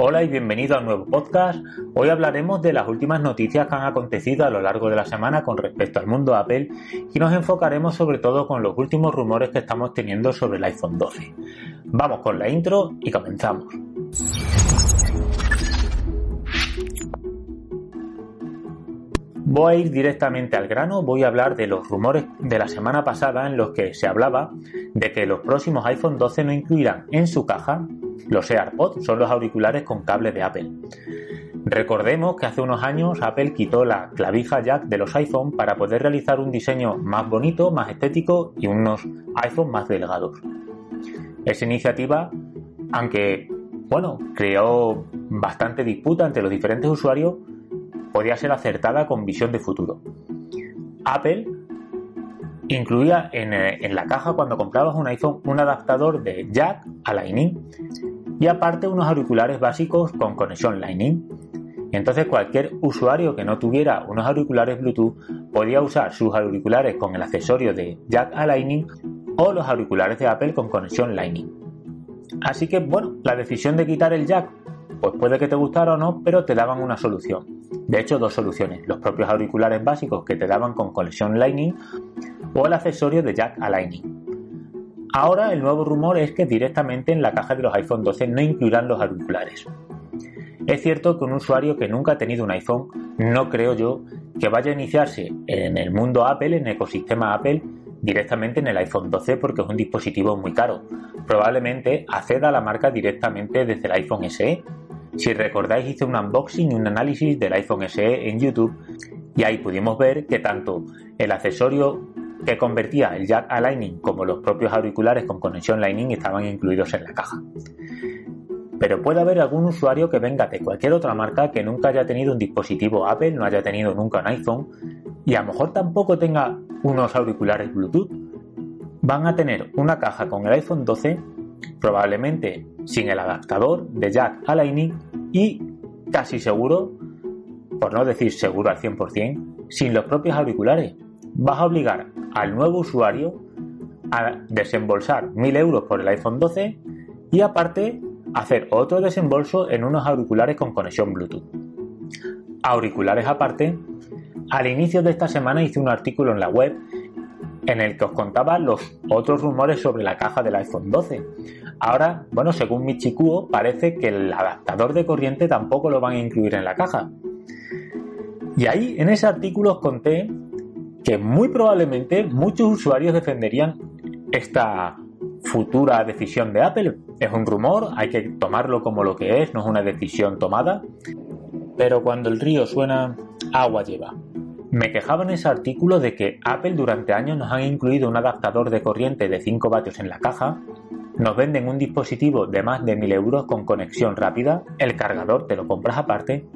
Hola y bienvenido a un nuevo podcast. Hoy hablaremos de las últimas noticias que han acontecido a lo largo de la semana con respecto al mundo Apple y nos enfocaremos sobre todo con los últimos rumores que estamos teniendo sobre el iPhone 12. Vamos con la intro y comenzamos. Voy a ir directamente al grano, voy a hablar de los rumores de la semana pasada en los que se hablaba de que los próximos iPhone 12 no incluirán en su caja los AirPods son los auriculares con cable de Apple. Recordemos que hace unos años Apple quitó la clavija jack de los iPhone para poder realizar un diseño más bonito, más estético y unos iPhone más delgados. Esa iniciativa, aunque bueno, creó bastante disputa entre los diferentes usuarios, podía ser acertada con visión de futuro. Apple incluía eh, en, la caja cuando comprabas un iPhone un adaptador de jack a Lightning y aparte unos auriculares básicos con conexión Lightning. Entonces cualquier usuario que no tuviera unos auriculares Bluetooth podía usar sus auriculares con el accesorio de jack a Lightning o los auriculares de Apple con conexión Lightning. Así que bueno, la decisión de quitar el jack pues puede que te gustara o no, pero te daban una solución. De hecho, dos soluciones. Los propios auriculares básicos que te daban con conexión Lightning o el accesorio de jack a Lightning. Ahora el nuevo rumor es que directamente en la caja de los iPhone 12 no incluirán los auriculares. Es cierto que un usuario que nunca ha tenido un iPhone, no creo yo que vaya a iniciarse en el mundo Apple, en el ecosistema Apple, directamente en el iPhone 12 porque es un dispositivo muy caro. Probablemente acceda a la marca directamente desde el iPhone SE. Si recordáis hice un unboxing y un análisis del iPhone SE en YouTube y ahí pudimos ver que tanto el accesorio que convertía el jack a Lightning como los propios auriculares con conexión Lightning estaban incluidos en la caja. Pero puede haber algún usuario que venga de cualquier otra marca que nunca haya tenido un dispositivo Apple, no haya tenido nunca un iPhone y a lo mejor tampoco tenga unos auriculares Bluetooth. Van a tener una caja con el iPhone 12, probablemente sin el adaptador de jack a Lightning y casi seguro, por no decir seguro al 100%, sin los propios auriculares. Vas a obligar al nuevo usuario a desembolsar 1000 euros por el iPhone 12 y aparte hacer otro desembolso en unos auriculares con conexión Bluetooth. Auriculares aparte, al inicio de esta semana hice un artículo en la web en el que os contaba los otros rumores sobre la caja del iPhone 12. Ahora, bueno, según Michikuo, parece que el adaptador de corriente tampoco lo van a incluir en la caja. Y ahí, en ese artículo os conté que muy probablemente muchos usuarios defenderían esta futura decisión de Apple. Es un rumor, hay que tomarlo como lo que es, no es una decisión tomada. Pero cuando el río suena, agua lleva. Me quejaba en ese artículo de que Apple durante años nos han incluido un adaptador de corriente de 5 vatios en la caja, nos venden un dispositivo de más de 1000 euros con conexión rápida, el cargador te lo compras aparte,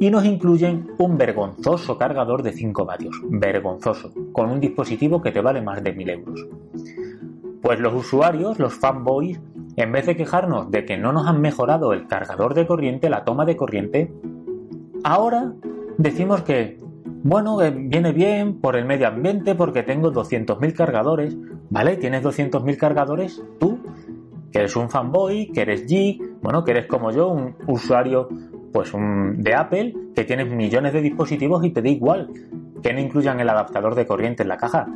y nos incluyen un vergonzoso cargador de 5 vatios, vergonzoso, con un dispositivo que te vale más de 1000 euros. Pues los usuarios, los fanboys, en vez de quejarnos de que no nos han mejorado el cargador de corriente, la toma de corriente, ahora decimos que, bueno, viene bien por el medio ambiente porque tengo 200.000 cargadores, ¿vale? ¿Tienes 200.000 cargadores? Tú, que eres un fanboy, que eres geek, bueno, que eres como yo, un usuario pues de Apple que tienes millones de dispositivos y te da igual que no incluyan el adaptador de corriente en la caja.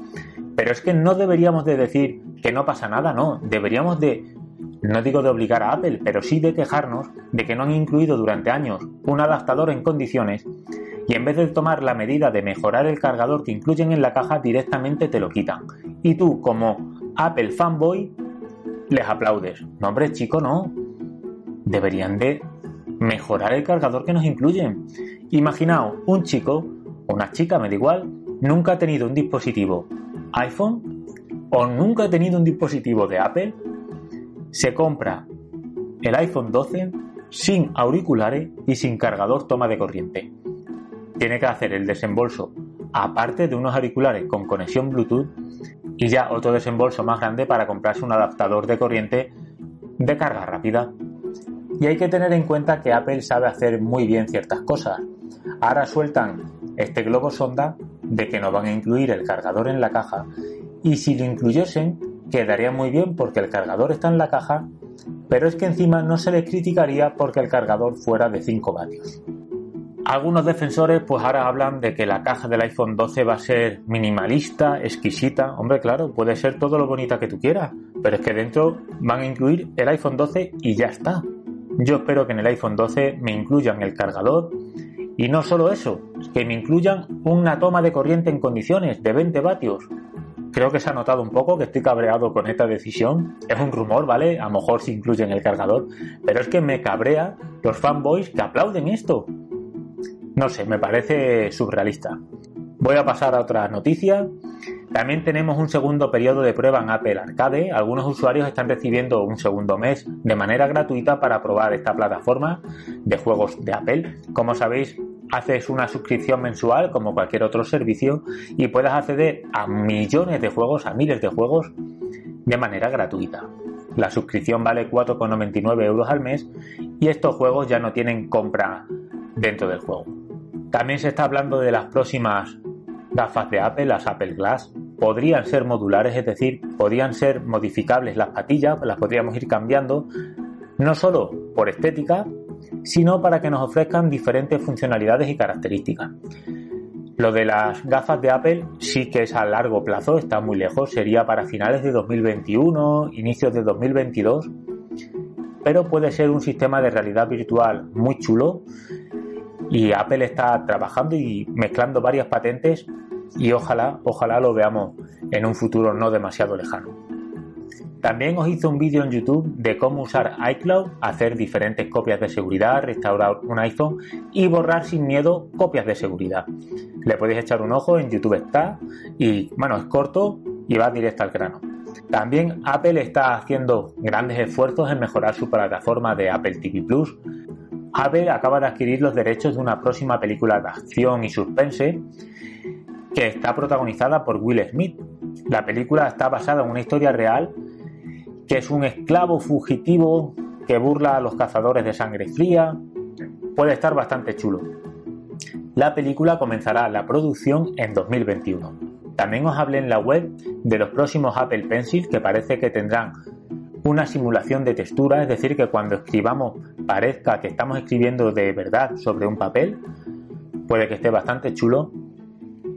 Pero es que no deberíamos de decir que no pasa nada, no. Deberíamos de, no digo de obligar a Apple, pero sí de quejarnos de que no han incluido durante años un adaptador en condiciones y en vez de tomar la medida de mejorar el cargador que incluyen en la caja, directamente te lo quitan. Y tú, como Apple fanboy, les aplaudes. No, hombre, chico, no. Deberían de mejorar el cargador que nos incluyen. Imaginaos un chico una chica, me da igual, nunca ha tenido un dispositivo iPhone o nunca ha tenido un dispositivo de Apple, se compra el iPhone 12 sin auriculares y sin cargador toma de corriente. Tiene que hacer el desembolso aparte de unos auriculares con conexión Bluetooth y ya otro desembolso más grande para comprarse un adaptador de corriente de carga rápida. Y hay que tener en cuenta que Apple sabe hacer muy bien ciertas cosas. Ahora sueltan este globo sonda de que no van a incluir el cargador en la caja y si lo incluyesen quedaría muy bien porque el cargador está en la caja pero es que encima no se les criticaría porque el cargador fuera de 5 vatios. Algunos defensores pues ahora hablan de que la caja del iPhone 12 va a ser minimalista, exquisita. Hombre, claro, puede ser todo lo bonita que tú quieras, pero es que dentro van a incluir el iPhone 12 y ya está. Yo espero que en el iPhone 12 me incluyan el cargador y no solo eso, que me incluyan una toma de corriente en condiciones de 20 vatios. Creo que se ha notado un poco que estoy cabreado con esta decisión. Es un rumor, ¿vale? A lo mejor se incluye en el cargador. Pero es que me cabrea los fanboys que aplauden esto. No sé, me parece surrealista. Voy a pasar a otra noticia. También tenemos un segundo periodo de prueba en Apple Arcade. Algunos usuarios están recibiendo un segundo mes de manera gratuita para probar esta plataforma de juegos de Apple. Como sabéis, haces una suscripción mensual como cualquier otro servicio y puedes acceder a millones de juegos, a miles de juegos de manera gratuita. La suscripción vale 4,99 euros al mes y estos juegos ya no tienen compra dentro del juego. También se está hablando de las próximas gafas de Apple, las Apple Glass. Podrían ser modulares, es decir, podrían ser modificables las patillas, las podríamos ir cambiando, no solo por estética, sino para que nos ofrezcan diferentes funcionalidades y características. Lo de las gafas de Apple sí que es a largo plazo, está muy lejos, sería para finales de 2021, inicios de 2022, pero puede ser un sistema de realidad virtual muy chulo y Apple está trabajando y mezclando varias patentes y ojalá, ojalá lo veamos en un futuro no demasiado lejano. También os hice un vídeo en YouTube de cómo usar iCloud, hacer diferentes copias de seguridad, restaurar un iPhone y borrar sin miedo copias de seguridad. Le podéis echar un ojo, en YouTube está y bueno, es corto y va directo al grano. También Apple está haciendo grandes esfuerzos en mejorar su plataforma de Apple TV Plus Apple acaba de adquirir los derechos de una próxima película de acción y suspense que está protagonizada por Will Smith. La película está basada en una historia real que es un esclavo fugitivo que burla a los cazadores de sangre fría. Puede estar bastante chulo. La película comenzará la producción en 2021. También os hablé en la web de los próximos Apple Pencil que parece que tendrán una simulación de textura, es decir, que cuando escribamos parezca que estamos escribiendo de verdad sobre un papel, puede que esté bastante chulo.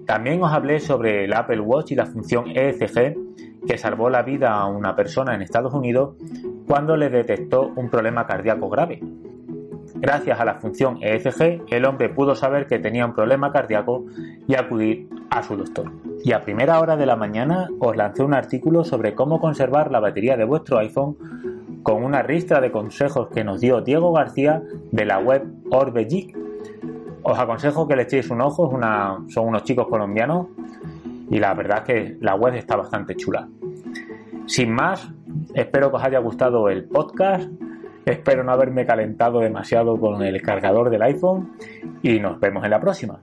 También os hablé sobre el Apple Watch y la función ECG que salvó la vida a una persona en Estados Unidos cuando le detectó un problema cardíaco grave. Gracias a la función ECG, el hombre pudo saber que tenía un problema cardíaco y acudir a su doctor. Y a primera hora de la mañana os lancé un artículo sobre cómo conservar la batería de vuestro iPhone con una ristra de consejos que nos dio Diego García de la web Orbegeek. Os aconsejo que le echéis un ojo, son unos chicos colombianos y la verdad es que la web está bastante chula. Sin más, espero que os haya gustado el podcast Espero no haberme calentado demasiado con el cargador del iPhone y nos vemos en la próxima.